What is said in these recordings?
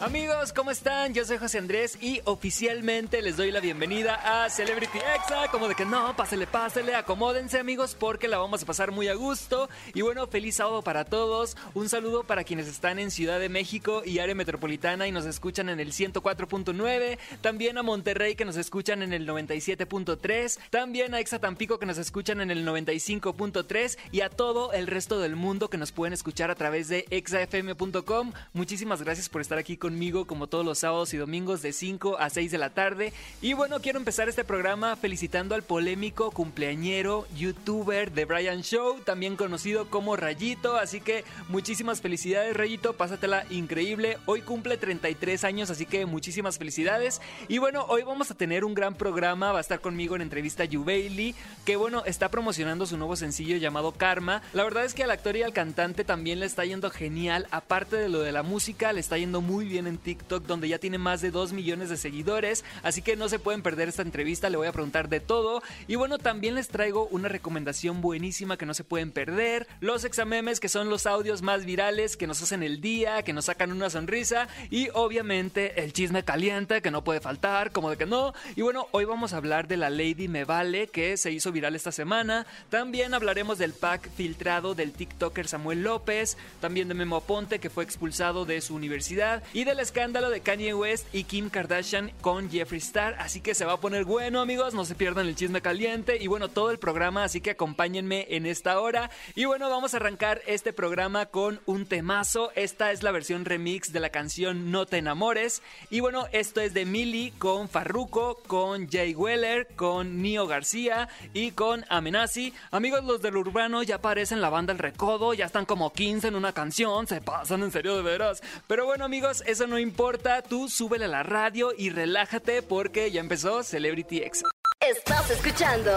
Amigos, ¿cómo están? Yo soy José Andrés y oficialmente les doy la bienvenida a Celebrity Exa. Como de que no, pásele, pásele, acomódense amigos porque la vamos a pasar muy a gusto. Y bueno, feliz sábado para todos. Un saludo para quienes están en Ciudad de México y área metropolitana y nos escuchan en el 104.9. También a Monterrey que nos escuchan en el 97.3. También a Exa Tampico que nos escuchan en el 95.3. Y a todo el resto del mundo que nos pueden escuchar a través de exafm.com. Muchísimas gracias por estar aquí conmigo como todos los sábados y domingos de 5 a 6 de la tarde. Y bueno, quiero empezar este programa felicitando al polémico cumpleañero youtuber de Brian Show, también conocido como Rayito. Así que muchísimas felicidades Rayito, pásatela increíble. Hoy cumple 33 años, así que muchísimas felicidades. Y bueno, hoy vamos a tener un gran programa, va a estar conmigo en entrevista Yu Bailey, que bueno, está promocionando su nuevo sencillo llamado Karma. La verdad es que al actor y al cantante también le está yendo genial, aparte de lo de la música, le está yendo muy bien en TikTok, donde ya tiene más de 2 millones de seguidores. Así que no se pueden perder esta entrevista, le voy a preguntar de todo. Y bueno, también les traigo una recomendación buenísima que no se pueden perder. Los examemes, que son los audios más virales que nos hacen el día, que nos sacan una sonrisa. Y obviamente el chisme caliente, que no puede faltar, como de que no. Y bueno, hoy vamos a hablar de la Lady Me Vale, que se hizo viral esta semana. También hablaremos del pack filtrado del TikToker Samuel López. También de Memo Aponte, que fue expulsado de su universidad. Y del escándalo de Kanye West y Kim Kardashian con Jeffree Star. Así que se va a poner bueno, amigos. No se pierdan el chisme caliente y bueno, todo el programa. Así que acompáñenme en esta hora. Y bueno, vamos a arrancar este programa con un temazo. Esta es la versión remix de la canción No te enamores. Y bueno, esto es de Millie con Farruko, con Jay Weller, con Nio García y con Amenazi. Amigos, los del urbano ya aparecen la banda El Recodo. Ya están como 15 en una canción. Se pasan en serio de veras. Pero bueno, amigos, eso no importa, tú súbele a la radio y relájate porque ya empezó Celebrity Exa. Estás escuchando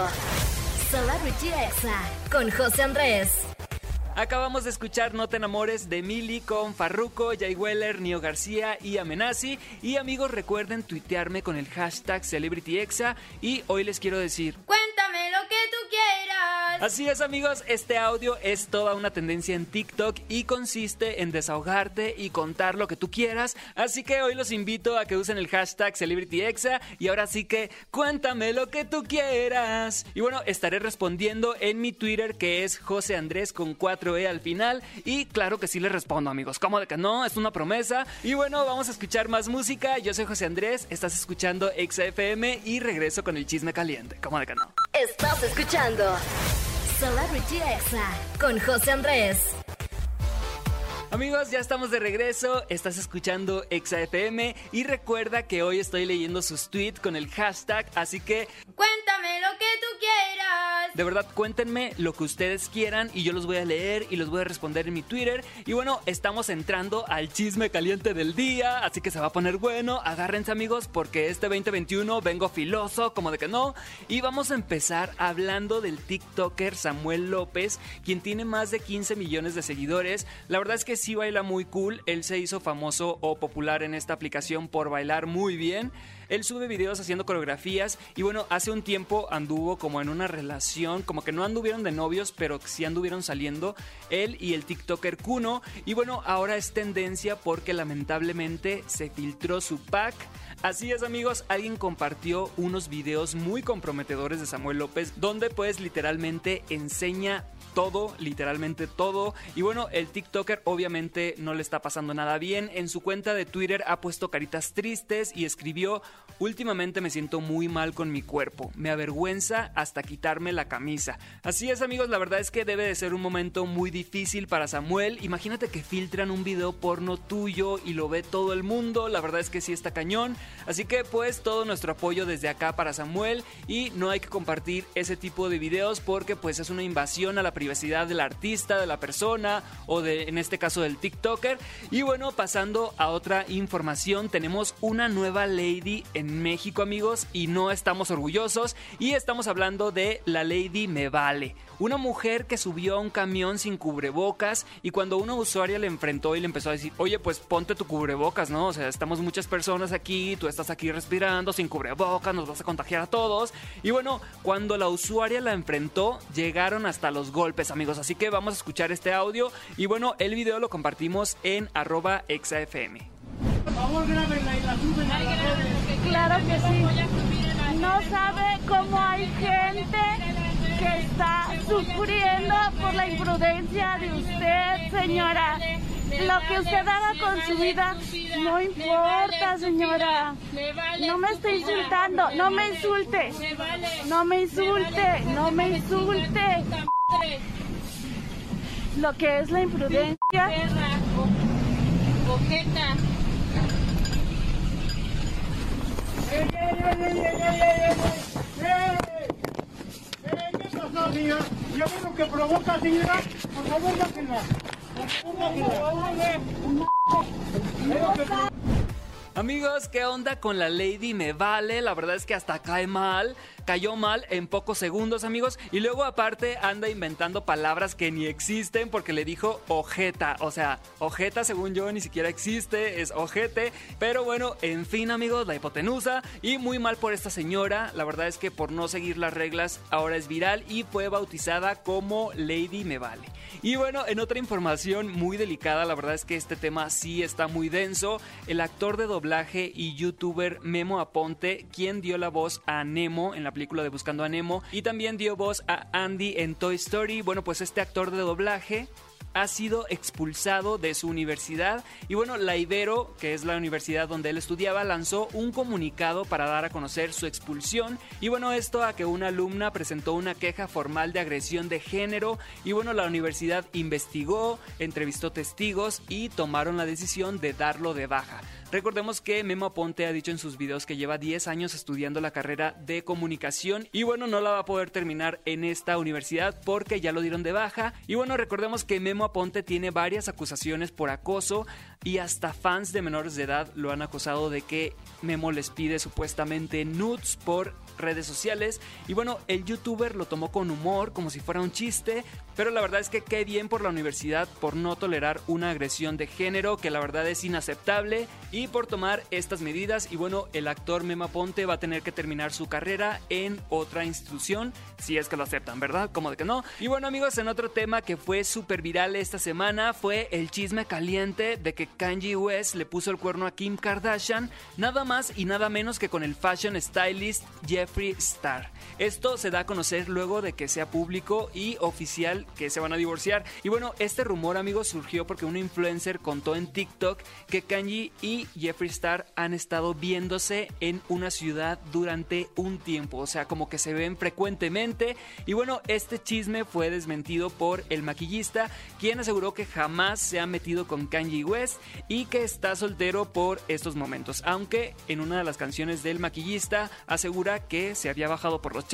Celebrity Exa con José Andrés. Acabamos de escuchar No te enamores de Mili con Farruko, Jay Weller, Nio García y Amenazi. Y amigos, recuerden tuitearme con el hashtag CelebrityExa. Y hoy les quiero decir... Cuéntame lo que tú quieras. Así es amigos, este audio es toda una tendencia en TikTok y consiste en desahogarte y contar lo que tú quieras. Así que hoy los invito a que usen el hashtag CelebrityExa y ahora sí que cuéntame lo que tú quieras. Y bueno, estaré respondiendo en mi Twitter que es José Andrés con 4E al final y claro que sí les respondo amigos, ¿cómo de que no? Es una promesa. Y bueno, vamos a escuchar más música. Yo soy José Andrés, estás escuchando XFM y regreso con el chisme caliente, ¿cómo de que no? Estás escuchando Celebrity Exa con José Andrés. Amigos, ya estamos de regreso, estás escuchando ExaFM y recuerda que hoy estoy leyendo sus tweets con el hashtag, así que Cuéntame lo que tú quieras. de verdad cuéntenme lo que ustedes quieran y yo los voy a leer y los voy a responder en mi Twitter. Y bueno, estamos entrando al chisme caliente del día, así que se va a poner bueno, agárrense amigos porque este 2021 vengo filoso, como de que no, y vamos a empezar hablando del TikToker Samuel López, quien tiene más de 15 millones de seguidores. La verdad es que sí baila muy cool. Él se hizo famoso o popular en esta aplicación por bailar muy bien. Él sube videos haciendo coreografías y bueno, hace un tiempo anduvo como en una relación, como que no anduvieron de novios, pero sí anduvieron saliendo él y el TikToker Kuno. Y bueno, ahora es tendencia porque lamentablemente se filtró su pack. Así es amigos, alguien compartió unos videos muy comprometedores de Samuel López donde pues literalmente enseña todo, literalmente todo. Y bueno, el TikToker obviamente no le está pasando nada bien. En su cuenta de Twitter ha puesto caritas tristes y escribió, últimamente me siento muy mal con mi cuerpo, me avergüenza hasta quitarme la camisa. Así es amigos, la verdad es que debe de ser un momento muy difícil para Samuel. Imagínate que filtran un video porno tuyo y lo ve todo el mundo, la verdad es que sí está cañón. Así que pues todo nuestro apoyo desde acá para Samuel y no hay que compartir ese tipo de videos porque pues es una invasión a la privacidad diversidad del artista, de la persona o de, en este caso, del TikToker. Y bueno, pasando a otra información, tenemos una nueva lady en México, amigos, y no estamos orgullosos. Y estamos hablando de la Lady Me Vale. Una mujer que subió a un camión sin cubrebocas y cuando una usuaria le enfrentó y le empezó a decir, oye, pues ponte tu cubrebocas, ¿no? O sea, estamos muchas personas aquí, tú estás aquí respirando sin cubrebocas, nos vas a contagiar a todos. Y bueno, cuando la usuaria la enfrentó, llegaron hasta los golpes, amigos. Así que vamos a escuchar este audio y bueno, el video lo compartimos en arroba exafm. Por favor, grábenla y la suben a las redes. Claro que sí. No sabe cómo hay gente que está sufriendo por la imprudencia de usted, señora. Lo que usted haga con su vida no importa, señora. No me esté insultando, no me insulte. No me insulte, no me insulte. Lo que es la imprudencia. ¡Ey, ey, ey, ey, ey, ey, ey, ey! ¡Ey! ¿Qué pasó, señora? ¿Ya ve lo que provoca, señora? Por favor, provoca. Amigos, ¿qué onda con la Lady Me Vale? La verdad es que hasta cae mal, cayó mal en pocos segundos, amigos. Y luego aparte anda inventando palabras que ni existen porque le dijo ojeta. O sea, ojeta según yo ni siquiera existe, es ojete. Pero bueno, en fin amigos, la hipotenusa. Y muy mal por esta señora. La verdad es que por no seguir las reglas ahora es viral y fue bautizada como Lady Me Vale. Y bueno, en otra información muy delicada, la verdad es que este tema sí está muy denso. El actor de doblaje y youtuber Memo Aponte, quien dio la voz a Nemo en la película de Buscando a Nemo y también dio voz a Andy en Toy Story. Bueno, pues este actor de doblaje ha sido expulsado de su universidad y bueno, la Ibero, que es la universidad donde él estudiaba, lanzó un comunicado para dar a conocer su expulsión y bueno, esto a que una alumna presentó una queja formal de agresión de género y bueno, la universidad investigó, entrevistó testigos y tomaron la decisión de darlo de baja. Recordemos que Memo Aponte ha dicho en sus videos que lleva 10 años estudiando la carrera de comunicación y bueno, no la va a poder terminar en esta universidad porque ya lo dieron de baja. Y bueno, recordemos que Memo Aponte tiene varias acusaciones por acoso y hasta fans de menores de edad lo han acusado de que Memo les pide supuestamente nudes por redes sociales. Y bueno, el youtuber lo tomó con humor, como si fuera un chiste, pero la verdad es que qué bien por la universidad por no tolerar una agresión de género, que la verdad es inaceptable, y por tomar estas medidas. Y bueno, el actor Mema Ponte va a tener que terminar su carrera en otra institución, si es que lo aceptan, ¿verdad? Como de que no. Y bueno, amigos, en otro tema que fue súper viral esta semana fue el chisme caliente de que Kanye West le puso el cuerno a Kim Kardashian, nada más y nada menos que con el fashion stylist Jeffree Star. Esto se da a conocer luego de que sea público y oficial que se van a divorciar. Y bueno, este rumor, amigos, surgió porque un influencer contó en TikTok que Kanye y Jeffree Star han estado viéndose en una ciudad durante un tiempo, o sea, como que se ven frecuentemente. Y bueno, este chisme fue desmentido por el maquillista, quien aseguró que jamás se ha metido con Kanye West y que está soltero por estos momentos, aunque en una de las canciones del maquillista asegura que se había bajado por los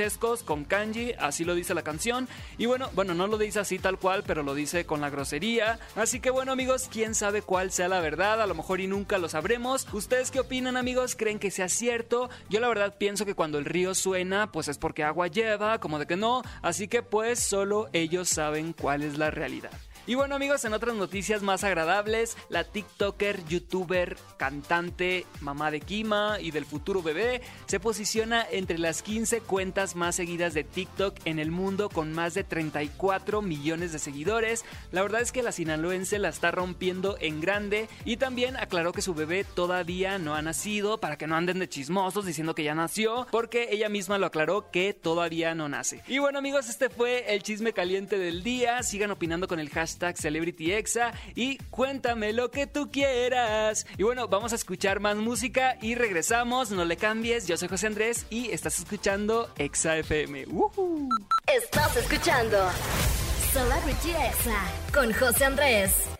con Kanye, así lo dice la canción. Y bueno, bueno, no lo dice así tal cual, pero lo dice con la grosería. Así que bueno, amigos, quién sabe cuál sea la verdad, a lo mejor y nunca lo sabremos. ¿Ustedes qué opinan, amigos? ¿Creen que sea cierto? Yo la verdad pienso que cuando el río suena, pues es porque agua lleva, como de que no, así que pues solo ellos saben cuál es la realidad. Y bueno amigos, en otras noticias más agradables, la TikToker, youtuber, cantante, mamá de Kima y del futuro bebé, se posiciona entre las 15 cuentas más seguidas de TikTok en el mundo con más de 34 millones de seguidores. La verdad es que la sinaloense la está rompiendo en grande y también aclaró que su bebé todavía no ha nacido para que no anden de chismosos diciendo que ya nació, porque ella misma lo aclaró que todavía no nace. Y bueno amigos, este fue el chisme caliente del día. Sigan opinando con el hashtag CelebrityExa y cuéntame lo que tú quieras. Y bueno, vamos a escuchar más música y regresamos. No le cambies. Yo soy José Andrés y estás escuchando Exa FM. Estás escuchando Celebrity Exa con José Andrés.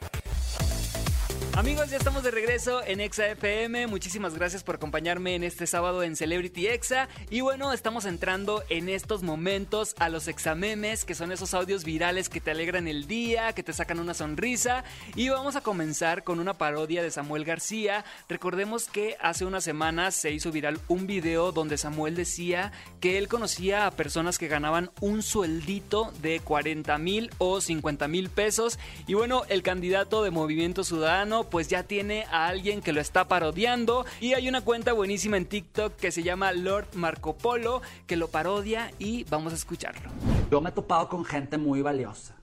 Amigos, ya estamos de regreso en Exa FM. Muchísimas gracias por acompañarme en este sábado en Celebrity Exa. Y bueno, estamos entrando en estos momentos a los examemes, que son esos audios virales que te alegran el día, que te sacan una sonrisa. Y vamos a comenzar con una parodia de Samuel García. Recordemos que hace unas semanas se hizo viral un video donde Samuel decía que él conocía a personas que ganaban un sueldito de 40 mil o 50 mil pesos. Y bueno, el candidato de Movimiento Ciudadano pues ya tiene a alguien que lo está parodiando y hay una cuenta buenísima en TikTok que se llama Lord Marco Polo que lo parodia y vamos a escucharlo. Yo me he topado con gente muy valiosa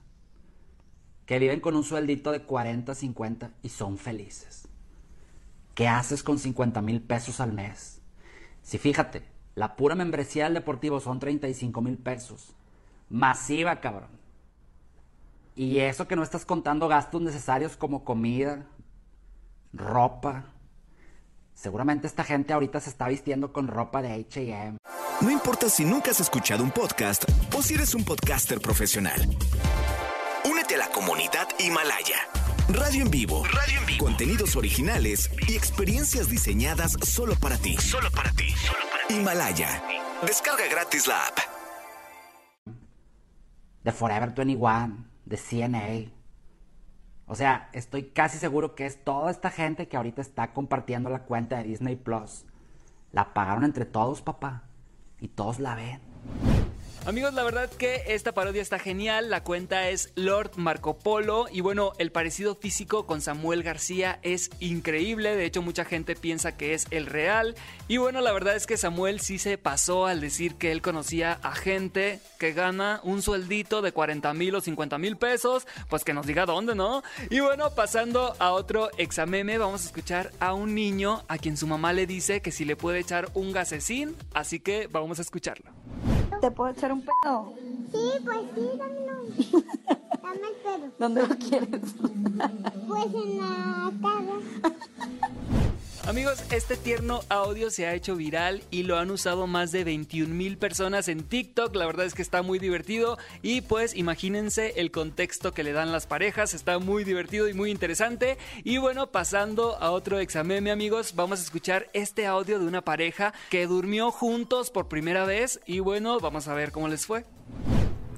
que viven con un sueldito de 40, 50 y son felices. ¿Qué haces con 50 mil pesos al mes? Si fíjate, la pura membresía del deportivo son 35 mil pesos. Masiva, cabrón. Y eso que no estás contando gastos necesarios como comida, ropa. Seguramente esta gente ahorita se está vistiendo con ropa de HM. No importa si nunca has escuchado un podcast o si eres un podcaster profesional. Únete a la comunidad Himalaya. Radio en vivo. Radio en vivo. Contenidos originales y experiencias diseñadas solo para ti. Solo para ti. Solo para ti. Himalaya. Descarga gratis la app. De Forever 21, de CNA. O sea, estoy casi seguro que es toda esta gente que ahorita está compartiendo la cuenta de Disney Plus. La pagaron entre todos, papá. Y todos la ven. Amigos, la verdad que esta parodia está genial. La cuenta es Lord Marco Polo. Y bueno, el parecido físico con Samuel García es increíble. De hecho, mucha gente piensa que es el real. Y bueno, la verdad es que Samuel sí se pasó al decir que él conocía a gente que gana un sueldito de 40 mil o 50 mil pesos. Pues que nos diga dónde, ¿no? Y bueno, pasando a otro exameme, vamos a escuchar a un niño a quien su mamá le dice que si le puede echar un gasecín. Así que vamos a escucharlo. ¿Te puedo echar un pedo? Sí, pues sí, dámelo. Dame el pedo. ¿Dónde lo quieres? Pues en la cara. Amigos, este tierno audio se ha hecho viral y lo han usado más de 21 mil personas en TikTok. La verdad es que está muy divertido y pues imagínense el contexto que le dan las parejas. Está muy divertido y muy interesante. Y bueno, pasando a otro examen, amigos, vamos a escuchar este audio de una pareja que durmió juntos por primera vez y bueno, vamos a ver cómo les fue.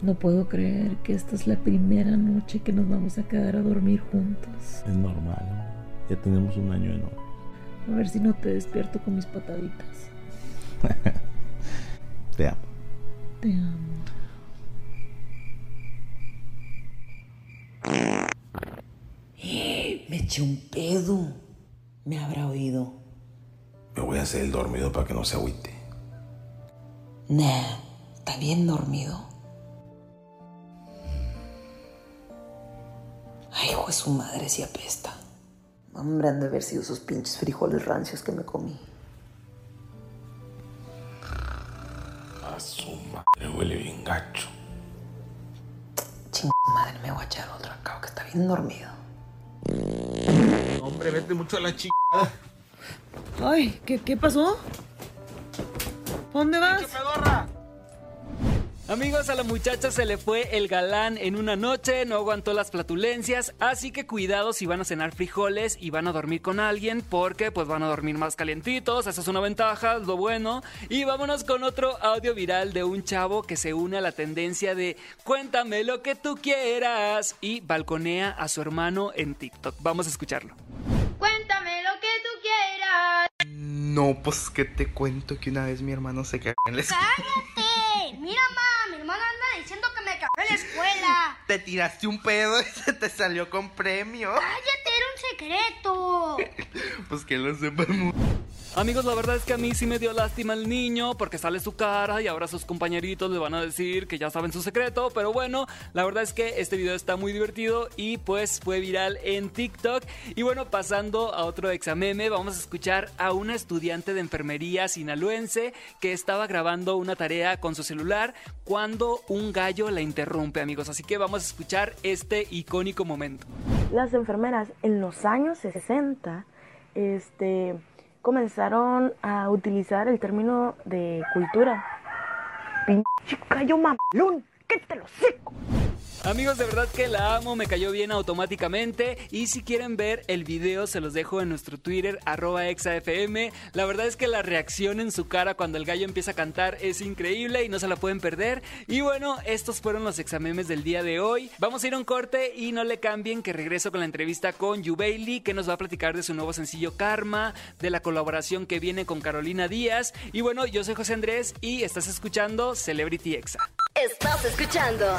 No puedo creer que esta es la primera noche que nos vamos a quedar a dormir juntos. Es normal, ya tenemos un año de novio. A ver si no te despierto con mis pataditas. Te amo. Te amo. Me eché un pedo. Me habrá oído. Me voy a hacer el dormido para que no se agüite. Nah, está bien dormido. Ay, hijo de su madre, si apesta. Hombre, han de haber sido esos pinches frijoles rancios que me comí. A su madre huele bien gacho. Chingada madre, me voy a echar otro acá, que está bien dormido. Hombre, vete mucho a la chingada. Ay, ¿qué, qué pasó? ¿Dónde vas? Amigos, a la muchacha se le fue el galán en una noche, no aguantó las flatulencias, así que cuidado si van a cenar frijoles y van a dormir con alguien, porque pues van a dormir más calientitos, esa es una ventaja, lo bueno. Y vámonos con otro audio viral de un chavo que se une a la tendencia de cuéntame lo que tú quieras y balconea a su hermano en TikTok. Vamos a escucharlo. Cuéntame lo que tú quieras. No, pues que te cuento que una vez mi hermano se cagó en la escuela. ¡Cállate! Mira, mi hermano anda diciendo la escuela. Te tiraste un pedo y se te salió con premio. ¡Cállate! Era un secreto. Pues que lo sepa el mundo. Amigos, la verdad es que a mí sí me dio lástima el niño porque sale su cara y ahora sus compañeritos le van a decir que ya saben su secreto. Pero bueno, la verdad es que este video está muy divertido y pues fue viral en TikTok. Y bueno, pasando a otro exameme, vamos a escuchar a una estudiante de enfermería sinaloense que estaba grabando una tarea con su celular cuando un gallo la interrumpe, amigos. Así que vamos a escuchar este icónico momento. Las enfermeras en los años 60, este comenzaron a utilizar el término de cultura. Pinche gallo mamalón, ¿qué te lo seco? Amigos, de verdad que la amo, me cayó bien automáticamente. Y si quieren ver el video, se los dejo en nuestro Twitter, arroba exafm. La verdad es que la reacción en su cara cuando el gallo empieza a cantar es increíble y no se la pueden perder. Y bueno, estos fueron los examemes del día de hoy. Vamos a ir a un corte y no le cambien que regreso con la entrevista con Yu Bailey, que nos va a platicar de su nuevo sencillo Karma, de la colaboración que viene con Carolina Díaz. Y bueno, yo soy José Andrés y estás escuchando Celebrity Exa. Estás escuchando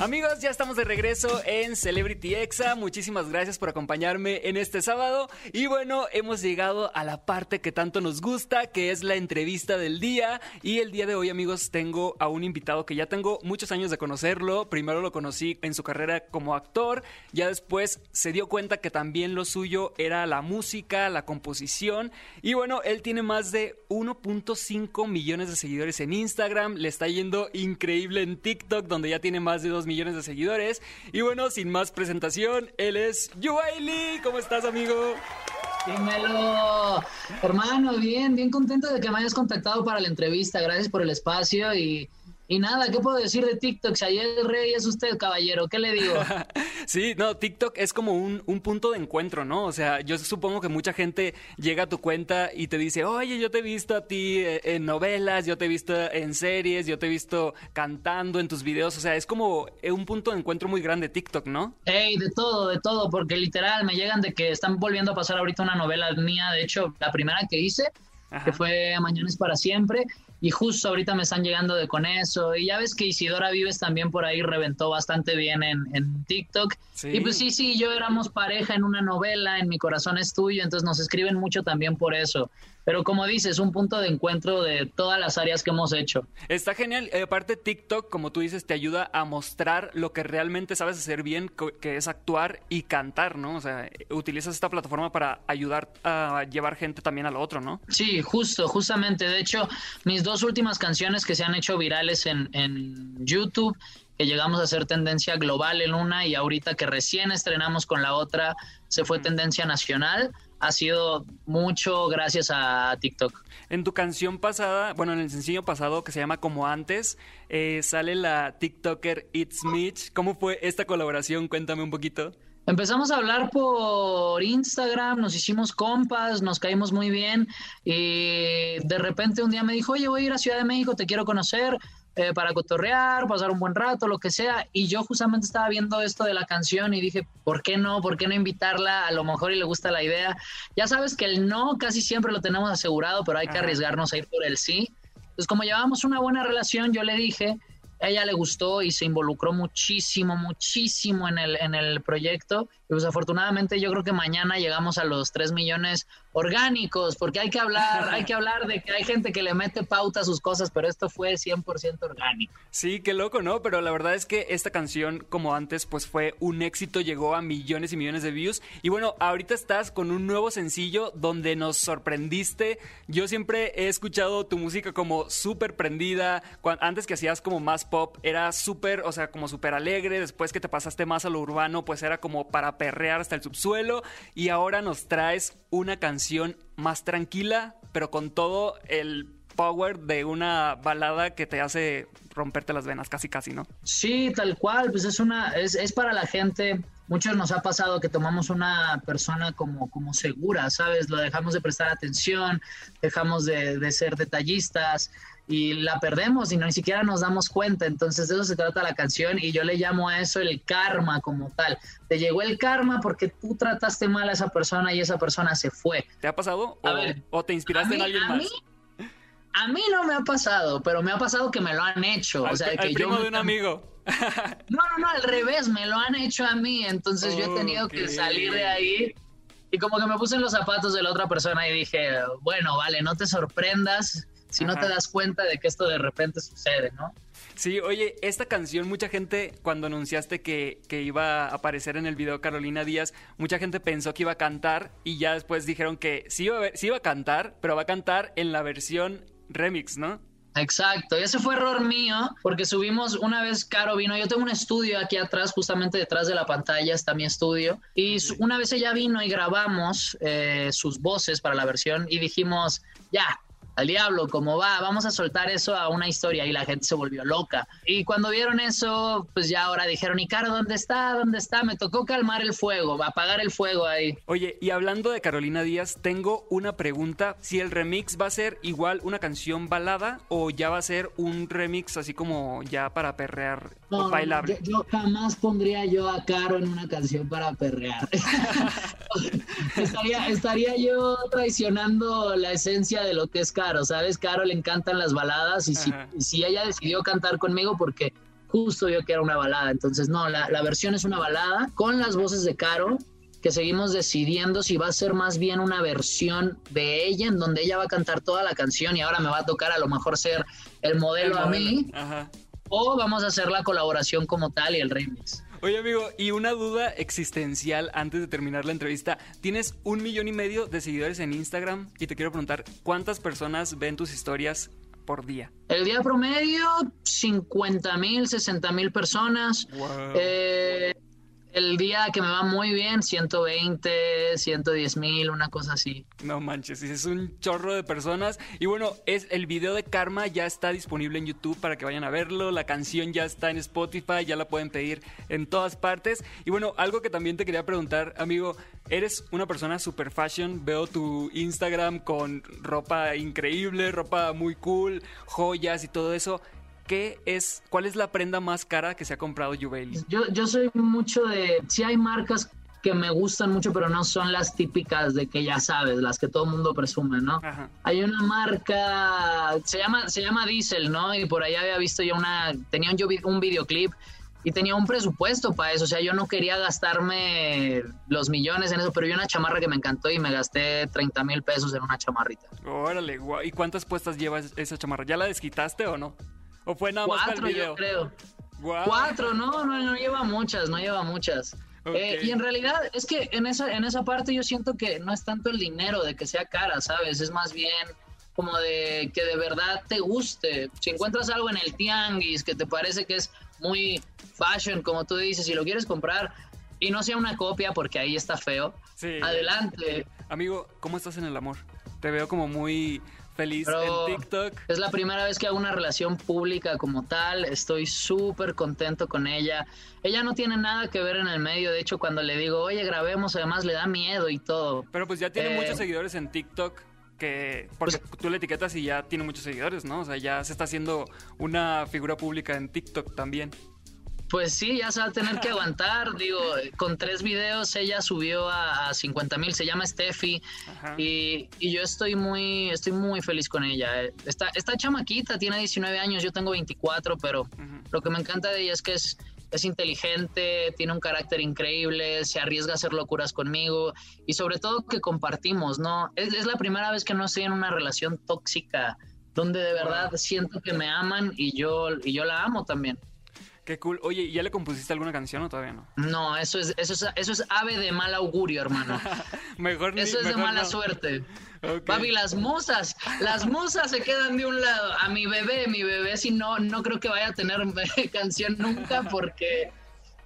Amigos, ya estamos de regreso en Celebrity Exa. Muchísimas gracias por acompañarme en este sábado. Y bueno, hemos llegado a la parte que tanto nos gusta, que es la entrevista del día. Y el día de hoy, amigos, tengo a un invitado que ya tengo muchos años de conocerlo. Primero lo conocí en su carrera como actor, ya después se dio cuenta que también lo suyo era la música, la composición. Y bueno, él tiene más de 1.5 millones de seguidores en Instagram. Le está yendo increíble en TikTok, donde ya tiene más de 2 millones de seguidores. Y bueno, sin más presentación, él es Yuaili. ¿Cómo estás, amigo? Dímelo, hermano, bien, bien contento de que me hayas contactado para la entrevista. Gracias por el espacio y, y nada, ¿qué puedo decir de TikTok? Si ayer el rey es usted, caballero, ¿qué le digo? sí, no, TikTok es como un, un, punto de encuentro, ¿no? O sea, yo supongo que mucha gente llega a tu cuenta y te dice, oye, yo te he visto a ti eh, en novelas, yo te he visto en series, yo te he visto cantando en tus videos. O sea, es como un punto de encuentro muy grande TikTok, ¿no? Hey, de todo, de todo, porque literal me llegan de que están volviendo a pasar ahorita una novela mía, de hecho, la primera que hice, Ajá. que fue Mañana es para siempre y justo ahorita me están llegando de con eso. Y ya ves que Isidora Vives también por ahí reventó bastante bien en, en TikTok. Sí. Y pues sí, sí, yo éramos pareja en una novela, en Mi Corazón es Tuyo, entonces nos escriben mucho también por eso. Pero como dices, un punto de encuentro de todas las áreas que hemos hecho. Está genial. Eh, aparte, TikTok, como tú dices, te ayuda a mostrar lo que realmente sabes hacer bien, que es actuar y cantar, ¿no? O sea, utilizas esta plataforma para ayudar a llevar gente también a lo otro, ¿no? Sí, justo, justamente. De hecho, mis dos últimas canciones que se han hecho virales en, en YouTube que llegamos a ser tendencia global en una y ahorita que recién estrenamos con la otra se fue tendencia nacional, ha sido mucho gracias a TikTok. En tu canción pasada, bueno, en el sencillo pasado que se llama Como Antes, eh, sale la TikToker It's Mitch. ¿Cómo fue esta colaboración? Cuéntame un poquito. Empezamos a hablar por Instagram, nos hicimos compas, nos caímos muy bien y de repente un día me dijo, oye, voy a ir a Ciudad de México, te quiero conocer eh, para cotorrear, pasar un buen rato, lo que sea. Y yo justamente estaba viendo esto de la canción y dije, ¿por qué no? ¿Por qué no invitarla? A lo mejor y le gusta la idea. Ya sabes que el no casi siempre lo tenemos asegurado, pero hay que arriesgarnos a ir por el sí. Entonces, como llevábamos una buena relación, yo le dije, ella le gustó y se involucró muchísimo, muchísimo en el, en el proyecto. Y pues afortunadamente yo creo que mañana llegamos a los 3 millones orgánicos, porque hay que hablar, hay que hablar de que hay gente que le mete pauta a sus cosas, pero esto fue 100% orgánico. Sí, qué loco, ¿no? Pero la verdad es que esta canción, como antes, pues fue un éxito, llegó a millones y millones de views. Y bueno, ahorita estás con un nuevo sencillo donde nos sorprendiste. Yo siempre he escuchado tu música como súper prendida. Antes que hacías como más pop, era súper, o sea, como súper alegre. Después que te pasaste más a lo urbano, pues era como para perrear hasta el subsuelo. Y ahora nos traes una canción más tranquila, pero con todo el power de una balada que te hace romperte las venas, casi casi, ¿no? Sí, tal cual, pues es una, es, para la gente. Muchos nos ha pasado que tomamos una persona como, como segura, ¿sabes? Lo dejamos de prestar atención, dejamos de, de ser detallistas y la perdemos y no ni siquiera nos damos cuenta. Entonces de eso se trata la canción y yo le llamo a eso el karma como tal. Te llegó el karma porque tú trataste mal a esa persona y esa persona se fue. ¿Te ha pasado? O, ver, o te inspiraste mí, en alguien más? Mí, a mí no me ha pasado, pero me ha pasado que me lo han hecho. Al, o sea, que primo yo de un amigo. No, no, no, al revés, me lo han hecho a mí, entonces yo he tenido que salir de ahí y como que me puse en los zapatos de la otra persona y dije, bueno, vale, no te sorprendas si no te das cuenta de que esto de repente sucede, ¿no? Sí, oye, esta canción, mucha gente, cuando anunciaste que, que iba a aparecer en el video Carolina Díaz, mucha gente pensó que iba a cantar y ya después dijeron que sí iba, a, ver- sí iba a cantar, pero va a cantar en la versión remix, ¿no? Exacto, y ese fue error mío, porque subimos una vez Caro vino, yo tengo un estudio aquí atrás, justamente detrás de la pantalla está mi estudio, y una vez ella vino y grabamos eh, sus voces para la versión y dijimos, ya, al diablo, como va, vamos a soltar eso a una historia y la gente se volvió loca. Y cuando vieron eso, pues ya ahora dijeron, ¿y Caro dónde está? ¿Dónde está? Me tocó calmar el fuego, apagar el fuego ahí. Oye, y hablando de Carolina Díaz, tengo una pregunta. Si el remix va a ser igual una canción balada o ya va a ser un remix así como ya para perrear o bailable. Yo, yo jamás pondría yo a Caro en una canción para perrear. estaría, estaría yo traicionando la esencia de lo que es Caro, ¿sabes? Caro le encantan las baladas y si, y si ella decidió cantar conmigo porque justo vio que era una balada. Entonces, no, la, la versión es una balada con las voces de Caro que seguimos decidiendo si va a ser más bien una versión de ella en donde ella va a cantar toda la canción y ahora me va a tocar a lo mejor ser el modelo, El a mí Ajá. o vamos a hacer la colaboración como tal y el remix. Oye amigo, y una duda existencial antes de terminar la entrevista. Tienes un millón y medio de seguidores en Instagram y te quiero preguntar, ¿cuántas personas ven tus historias por día? El día promedio, 50 mil, 60 mil personas. Eh, el día que me va muy bien, 120, 110 mil, una cosa así. No manches, es un chorro de personas. Y bueno, es el video de Karma ya está disponible en YouTube para que vayan a verlo. La canción ya está en Spotify, ya la pueden pedir en todas partes. Y bueno, algo que también te quería preguntar, amigo, eres una persona super fashion. Veo tu Instagram con ropa increíble, ropa muy cool, joyas y todo eso. ¿Qué es, cuál es la prenda más cara que se ha comprado Juvelis? Yo, yo soy mucho de. Sí, hay marcas que me gustan mucho, pero no son las típicas de que ya sabes, las que todo el mundo presume, ¿no? Hay una marca, se llama, se llama Diesel, ¿no? Y por ahí había visto yo una, tenía vi- un videoclip y tenía un presupuesto para eso, o sea, yo no quería gastarme los millones en eso, pero vi una chamarra que me encantó y me gasté 30 mil pesos en una chamarrita. Órale, guau. ¿Y cuántas puestas lleva es- esa chamarra? ¿Ya la desquitaste o no? ¿O fue nada más para el Cuatro, video? yo creo. Cuatro, no, no, no lleva muchas, no lleva muchas. Eh, y en realidad es que en esa, en esa parte yo siento que no es tanto el dinero de que sea cara, ¿sabes? Es más bien como de que de verdad te guste. Si encuentras algo en el tianguis que te parece que es muy fashion, como tú dices, y lo quieres comprar y no sea una copia porque ahí está feo, Sí. adelante. Amigo, ¿cómo estás en el amor? Te veo como muy feliz en TikTok. Es la primera vez que hago una relación pública como tal. Estoy súper contento con ella. Ella no tiene nada que ver en el medio. De hecho, cuando le digo, oye, grabemos, además le da miedo y todo. Pero pues ya tiene Eh, muchos seguidores en TikTok que porque tú le etiquetas y ya tiene muchos seguidores, ¿no? O sea, ya se está haciendo una figura pública en TikTok también. Pues sí, ya se va a tener que aguantar. Digo, con tres videos ella subió a, a 50 mil. Se llama Steffi. Y, y yo estoy muy, estoy muy feliz con ella. Está, esta chamaquita tiene 19 años, yo tengo 24, pero lo que me encanta de ella es que es, es inteligente, tiene un carácter increíble, se arriesga a hacer locuras conmigo y sobre todo que compartimos, ¿no? Es, es la primera vez que no estoy en una relación tóxica donde de verdad siento que me aman y yo, y yo la amo también. Qué cool. Oye, ¿y ¿ya le compusiste alguna canción o todavía no? No, eso es, eso es, eso es ave de mal augurio, hermano. Mejor ni- Eso es de mala no. suerte. Papi, las musas, las musas se quedan de un lado. A mi bebé, mi bebé, si no, no creo que vaya a tener canción nunca porque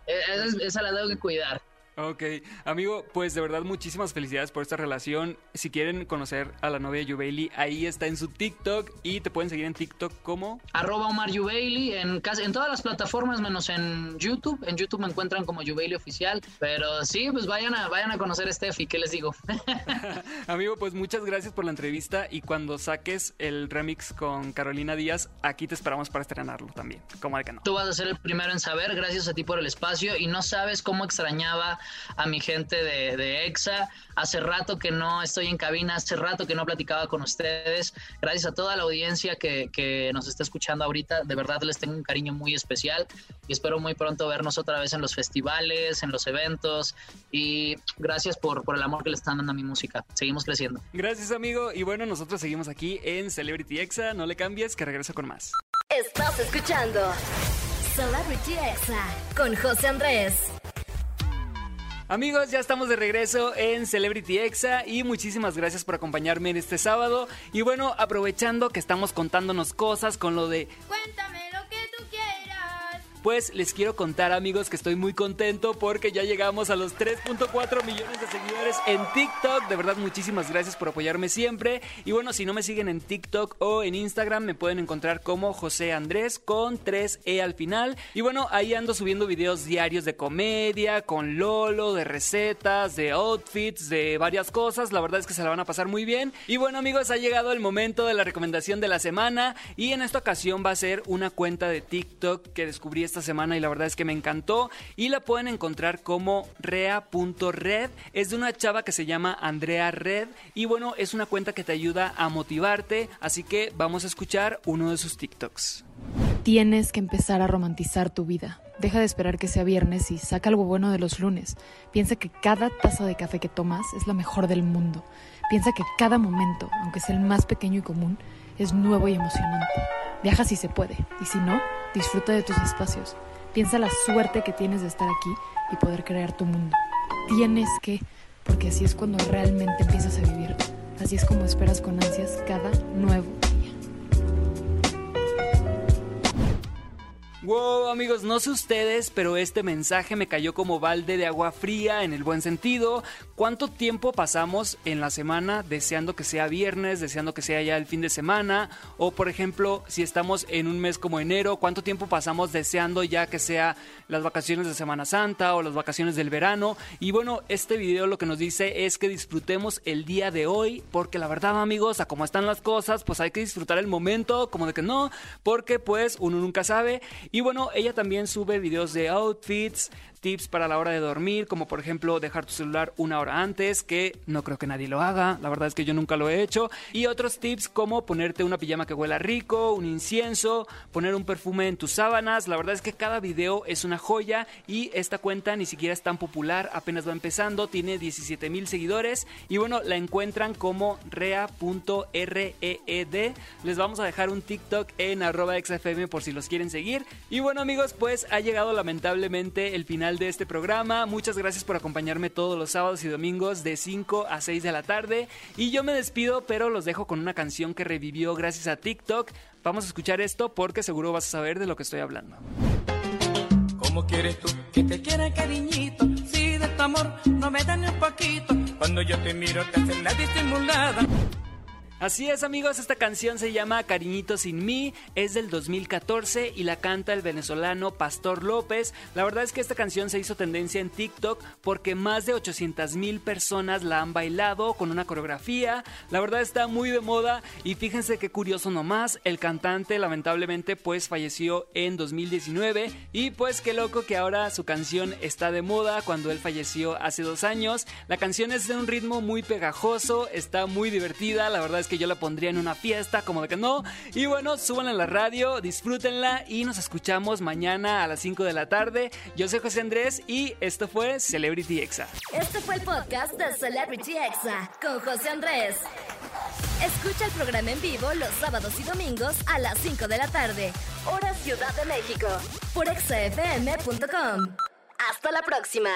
eh, esa, esa la tengo que cuidar. Ok, amigo, pues de verdad muchísimas felicidades por esta relación. Si quieren conocer a la novia de ahí está en su TikTok y te pueden seguir en TikTok como... Arroba Omar en, casi, en todas las plataformas menos en YouTube. En YouTube me encuentran como Yubeili Oficial. Pero sí, pues vayan a, vayan a conocer a Steffi, ¿qué les digo? Amigo, pues muchas gracias por la entrevista y cuando saques el remix con Carolina Díaz, aquí te esperamos para estrenarlo también. Como de que no. Tú vas a ser el primero en saber, gracias a ti por el espacio y no sabes cómo extrañaba a mi gente de, de EXA. Hace rato que no estoy en cabina, hace rato que no platicaba con ustedes. Gracias a toda la audiencia que, que nos está escuchando ahorita, de verdad les tengo un cariño muy especial y espero muy pronto vernos otra vez en los festivales, en los eventos y gracias por, por el amor que le están dando a mi música. Seguimos creciendo. Gracias, amigo. Y bueno, nosotros seguimos aquí en Celebrity Exa. No le cambies, que regreso con más. Estás escuchando Celebrity Exa con José Andrés. Amigos, ya estamos de regreso en Celebrity Exa y muchísimas gracias por acompañarme en este sábado. Y bueno, aprovechando que estamos contándonos cosas con lo de Cuéntame pues les quiero contar amigos que estoy muy contento porque ya llegamos a los 3.4 millones de seguidores en TikTok. De verdad, muchísimas gracias por apoyarme siempre. Y bueno, si no me siguen en TikTok o en Instagram, me pueden encontrar como José Andrés con 3E al final. Y bueno, ahí ando subiendo videos diarios de comedia, con Lolo, de recetas, de outfits, de varias cosas. La verdad es que se la van a pasar muy bien. Y bueno amigos, ha llegado el momento de la recomendación de la semana. Y en esta ocasión va a ser una cuenta de TikTok que descubrí esta semana y la verdad es que me encantó. Y la pueden encontrar como rea.red. Es de una chava que se llama Andrea Red. Y bueno, es una cuenta que te ayuda a motivarte. Así que vamos a escuchar uno de sus TikToks. Tienes que empezar a romantizar tu vida. Deja de esperar que sea viernes y saca algo bueno de los lunes. Piensa que cada taza de café que tomas es la mejor del mundo. Piensa que cada momento, aunque sea el más pequeño y común, es nuevo y emocionante. Viaja si se puede, y si no, disfruta de tus espacios. Piensa la suerte que tienes de estar aquí y poder crear tu mundo. Tienes que, porque así es cuando realmente empiezas a vivir. Así es como esperas con ansias cada nuevo Wow, amigos, no sé ustedes, pero este mensaje me cayó como balde de agua fría en el buen sentido. ¿Cuánto tiempo pasamos en la semana deseando que sea viernes, deseando que sea ya el fin de semana? O por ejemplo, si estamos en un mes como enero, ¿cuánto tiempo pasamos deseando ya que sea las vacaciones de Semana Santa o las vacaciones del verano? Y bueno, este video lo que nos dice es que disfrutemos el día de hoy, porque la verdad, amigos, a cómo están las cosas, pues hay que disfrutar el momento, como de que no, porque pues uno nunca sabe. Y bueno, ella también sube videos de outfits, tips para la hora de dormir, como por ejemplo dejar tu celular una hora antes, que no creo que nadie lo haga, la verdad es que yo nunca lo he hecho, y otros tips como ponerte una pijama que huela rico, un incienso, poner un perfume en tus sábanas, la verdad es que cada video es una joya y esta cuenta ni siquiera es tan popular, apenas va empezando, tiene 17 mil seguidores. Y bueno, la encuentran como rea.reed, les vamos a dejar un TikTok en arroba xfm por si los quieren seguir. Y bueno amigos, pues ha llegado lamentablemente el final de este programa. Muchas gracias por acompañarme todos los sábados y domingos de 5 a 6 de la tarde. Y yo me despido, pero los dejo con una canción que revivió gracias a TikTok. Vamos a escuchar esto porque seguro vas a saber de lo que estoy hablando. ¿Cómo quieres tú que te quiera cariñito? Si de tu amor no me dan ni un poquito. Cuando yo te miro te hacen la disimulada. Así es amigos, esta canción se llama Cariñito sin mí, es del 2014 y la canta el venezolano Pastor López. La verdad es que esta canción se hizo tendencia en TikTok porque más de 800 mil personas la han bailado con una coreografía. La verdad está muy de moda y fíjense qué curioso nomás, el cantante lamentablemente pues falleció en 2019 y pues qué loco que ahora su canción está de moda cuando él falleció hace dos años. La canción es de un ritmo muy pegajoso, está muy divertida, la verdad es que que yo la pondría en una fiesta, como de que no. Y bueno, súbanla a la radio, disfrútenla y nos escuchamos mañana a las 5 de la tarde. Yo soy José Andrés y esto fue Celebrity Exa. Este fue el podcast de Celebrity Exa con José Andrés. Escucha el programa en vivo los sábados y domingos a las 5 de la tarde, hora Ciudad de México, por exafm.com. Hasta la próxima.